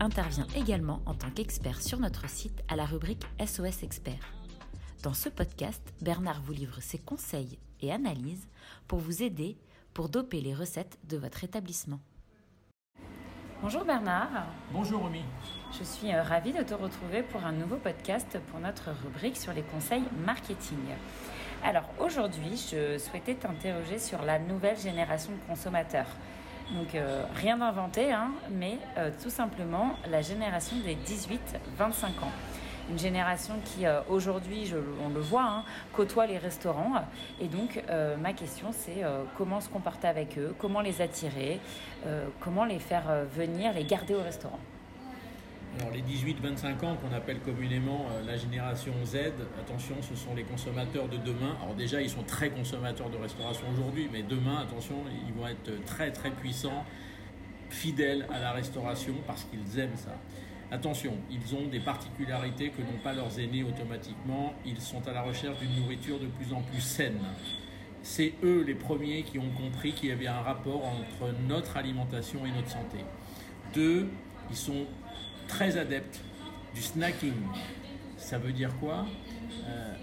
intervient également en tant qu'expert sur notre site à la rubrique SOS Expert. Dans ce podcast, Bernard vous livre ses conseils et analyses pour vous aider pour doper les recettes de votre établissement. Bonjour Bernard. Bonjour Romy. Je suis euh, ravie de te retrouver pour un nouveau podcast pour notre rubrique sur les conseils marketing. Alors aujourd'hui, je souhaitais t'interroger sur la nouvelle génération de consommateurs. Donc euh, rien d'inventé, hein, mais euh, tout simplement la génération des 18-25 ans. Une génération qui euh, aujourd'hui, on le voit, hein, côtoie les restaurants. Et donc ma question c'est comment se comporter avec eux, comment les attirer, comment les faire venir, les garder au restaurant? Alors les 18-25 ans qu'on appelle communément euh, la génération Z, attention, ce sont les consommateurs de demain. Alors déjà, ils sont très consommateurs de restauration aujourd'hui, mais demain, attention, ils vont être très très puissants, fidèles à la restauration parce qu'ils aiment ça. Attention, ils ont des particularités que n'ont pas leurs aînés automatiquement. Ils sont à la recherche d'une nourriture de plus en plus saine. C'est eux les premiers qui ont compris qu'il y avait un rapport entre notre alimentation et notre santé. Deux, ils sont très adeptes du snacking. Ça veut dire quoi? Euh,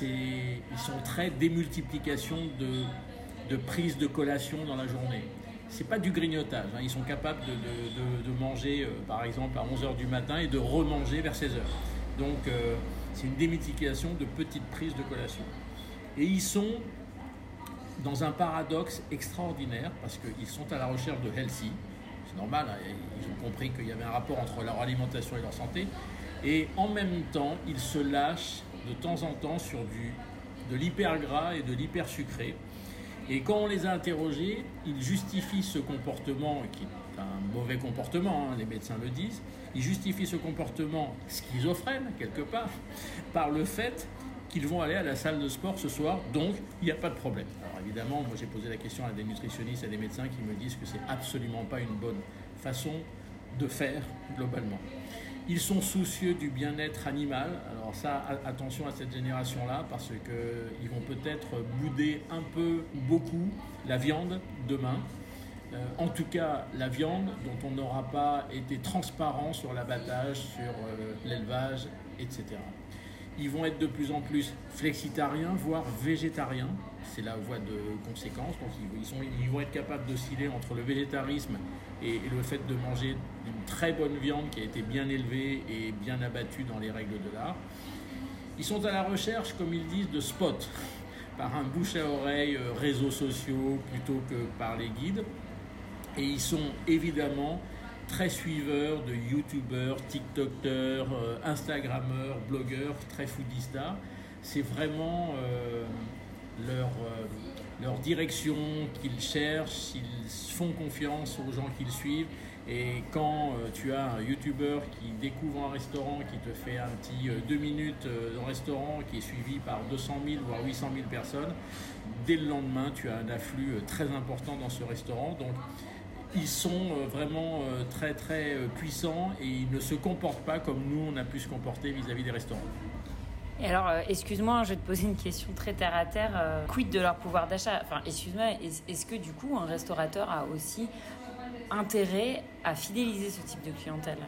Ils sont très démultiplication de, de prise de collation dans la journée. C'est pas du grignotage. Hein. Ils sont capables de, de, manger, euh, par exemple, à 11h du matin et de remanger vers 16h. Donc, euh, c'est une démultiplication de petites prises de collation. Et ils sont dans un paradoxe extraordinaire parce qu'ils sont à la recherche de healthy, normal, hein, ils ont compris qu'il y avait un rapport entre leur alimentation et leur santé. Et en même temps, ils se lâchent de temps en temps sur du, de l'hyper gras et de l'hyper sucré. Et quand on les a interrogés, ils justifient ce comportement, qui est un mauvais comportement, hein, les médecins le disent, ils justifient ce comportement schizophrène, quelque part, par le fait qu'ils vont aller à la salle de sport ce soir, donc il n'y a pas de problème. Alors évidemment, moi j'ai posé la question à des nutritionnistes, à des médecins qui me disent que c'est absolument pas une bonne façon de faire globalement. Ils sont soucieux du bien-être animal. Alors ça, attention à cette génération-là, parce qu'ils vont peut-être bouder un peu ou beaucoup la viande demain. Euh, en tout cas, la viande dont on n'aura pas été transparent sur l'abattage, sur euh, l'élevage, etc. Ils vont être de plus en plus flexitariens, voire végétariens. C'est la voie de conséquence. Donc ils, ils vont être capables d'osciller entre le végétarisme et, le fait de manger une très bonne viande qui a été bien élevée et bien abattue dans les règles de l'art. Ils sont à la recherche, comme ils disent, de spots par un bouche à oreille, euh, réseaux sociaux plutôt que par les guides. Et ils sont évidemment très suiveurs de youtubeurs, tiktokers, euh, instagrammeurs, blogueurs, très foodistas. C'est vraiment euh, leur, euh, leur direction qu'ils cherchent, ils font confiance aux gens qu'ils suivent. Et quand tu as un youtubeur qui découvre un restaurant, qui te fait un petit deux minutes dans le restaurant, qui est suivi par 200 000 voire 800 000 personnes, dès le lendemain, tu as un afflux très important dans ce restaurant. Donc ils sont euh, vraiment euh, très très euh, puissants et ils ne se comportent pas comme nous on a pu se comporter vis-à-vis des restaurants. Et alors, excuse-moi, je vais te poser une question très terre à terre. quid de leur pouvoir d'achat? Enfin, excuse-moi, est-ce que du coup un restaurateur a aussi intérêt à fidéliser ce type de clientèle?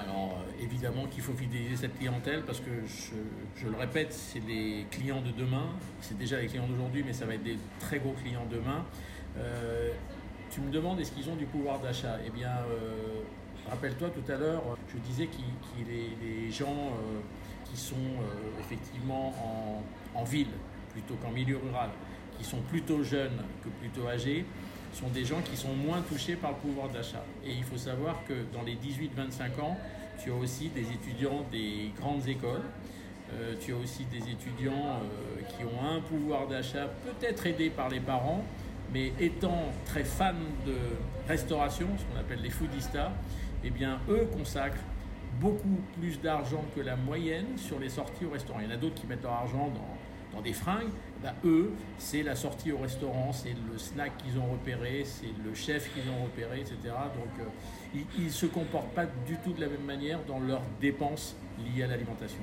Alors évidemment qu'il faut fidéliser cette clientèle parce que je, le répète, c'est les clients de demain, c'est déjà les clients d'aujourd'hui, mais ça va être des très gros clients demain. Tu me demandes est-ce qu'ils ont du pouvoir d'achat? Eh bien, euh, rappelle-toi tout à l'heure, je disais est les gens euh, qui sont euh, effectivement en, ville plutôt qu'en milieu rural, qui sont plutôt jeunes que plutôt âgés, sont des gens qui sont moins touchés par le pouvoir d'achat. Et il faut savoir que dans les 18-25 ans, tu as aussi des étudiants des grandes écoles. tu as aussi des étudiants qui ont un pouvoir d'achat peut-être aidé par les parents, mais étant très fans de restauration, ce qu'on appelle les foodistas, eh bien, eux consacrent beaucoup plus d'argent que la moyenne sur les sorties au restaurant. Il y en a d'autres qui mettent leur argent dans, dans des fringues. Ben, eux, c'est la sortie au restaurant, c'est le snack qu'ils ont repéré, c'est le chef qu'ils ont repéré, etc. Donc euh, ils ne se comportent pas du tout de la même manière dans leurs dépenses liées à l'alimentation.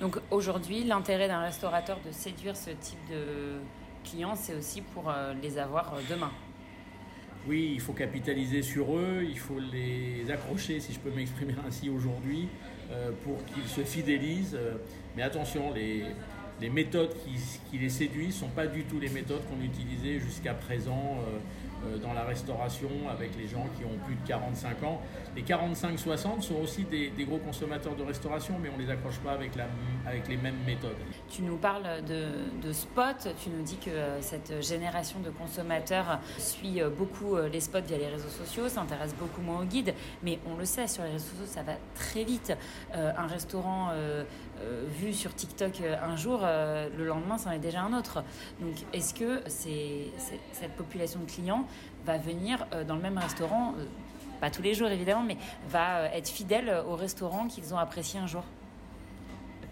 Donc aujourd'hui, l'intérêt d'un restaurateur de séduire ce type de clients, c'est aussi pour euh, les avoir euh, demain. Oui, il faut capitaliser sur eux, il faut les accrocher, si je peux m'exprimer ainsi aujourd'hui, euh, pour qu'ils se fidélisent. Mais attention, les, les méthodes qui, les séduisent ne sont pas du tout les méthodes qu'on utilisait jusqu'à présent euh, dans la restauration avec les gens qui ont plus de 45 ans. Les 45-60 sont aussi des, gros consommateurs de restauration, mais on les accroche pas avec, les mêmes méthodes. Tu nous parles de, de spot, tu nous dis que euh, cette génération de consommateurs suit euh, beaucoup les spots via les réseaux sociaux, s'intéresse beaucoup moins aux guides, mais on le sait, sur les réseaux sociaux, ça va très vite. un restaurant vu sur TikTok un jour, le lendemain, c'en est déjà un autre. Donc, est-ce que cette population de clients va venir euh, dans le même restaurant, euh, pas tous les jours évidemment, mais va euh, être fidèle au restaurant qu'ils ont apprécié un jour?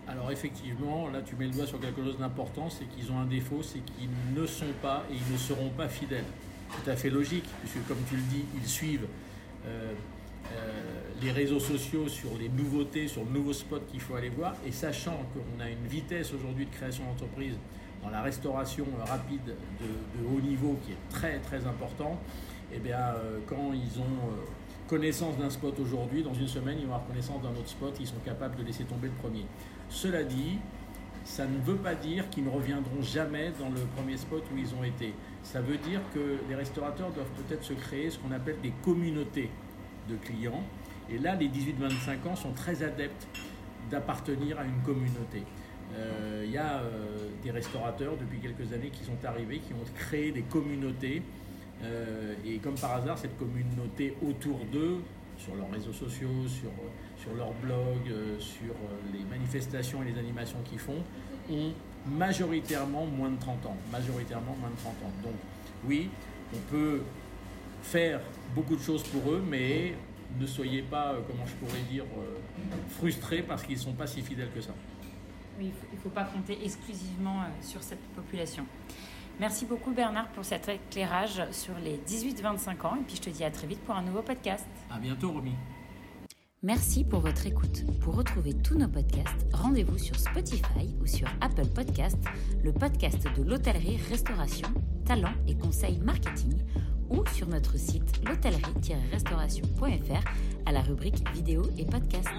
Alors effectivement, là tu mets le doigt sur quelque chose d'important, c'est qu'ils ont un défaut, c'est qu'ils ne sont pas et ils ne seront pas fidèles. Tout à fait logique, puisque comme tu le dis, ils suivent les réseaux sociaux sur les nouveautés, sur le nouveau spot qu'il faut aller voir, et sachant qu'on a une vitesse aujourd'hui de création d'entreprise dans la restauration rapide de, haut niveau qui est très très important, et eh bien, euh, quand ils ont euh, connaissance d'un spot aujourd'hui, dans une semaine, ils vont avoir connaissance d'un autre spot, ils sont capables de laisser tomber le premier. Cela dit, ça ne veut pas dire qu'ils ne reviendront jamais dans le premier spot où ils ont été. Ça veut dire que les restaurateurs doivent peut-être se créer ce qu'on appelle des communautés de clients. Et là, les 18-25 ans sont très adeptes d'appartenir à une communauté. Il euh, y a euh, des restaurateurs depuis quelques années qui sont arrivés, qui ont créé des communautés. Euh, et comme par hasard, cette communauté autour d'eux, sur leurs réseaux sociaux, sur, sur leur blog, sur les manifestations et les animations qu'ils font, ont majoritairement moins de 30 ans. Majoritairement moins de 30 ans. Donc oui, on peut faire beaucoup de choses pour eux, mais ne soyez pas, comment je pourrais dire, frustrés parce qu'ils ne sont pas si fidèles que ça. Oui, il ne faut, pas compter exclusivement euh, sur cette population. Merci beaucoup Bernard pour cet éclairage sur les 18-25 ans et puis je te dis à très vite pour un nouveau podcast. À bientôt Romy. Merci pour votre écoute. Pour retrouver tous nos podcasts, rendez-vous sur Spotify ou sur Apple Podcasts, le podcast de l'hôtellerie-restauration, talent et conseils marketing, ou sur notre site l'hôtellerie-restauration.fr à la rubrique vidéo et podcasts.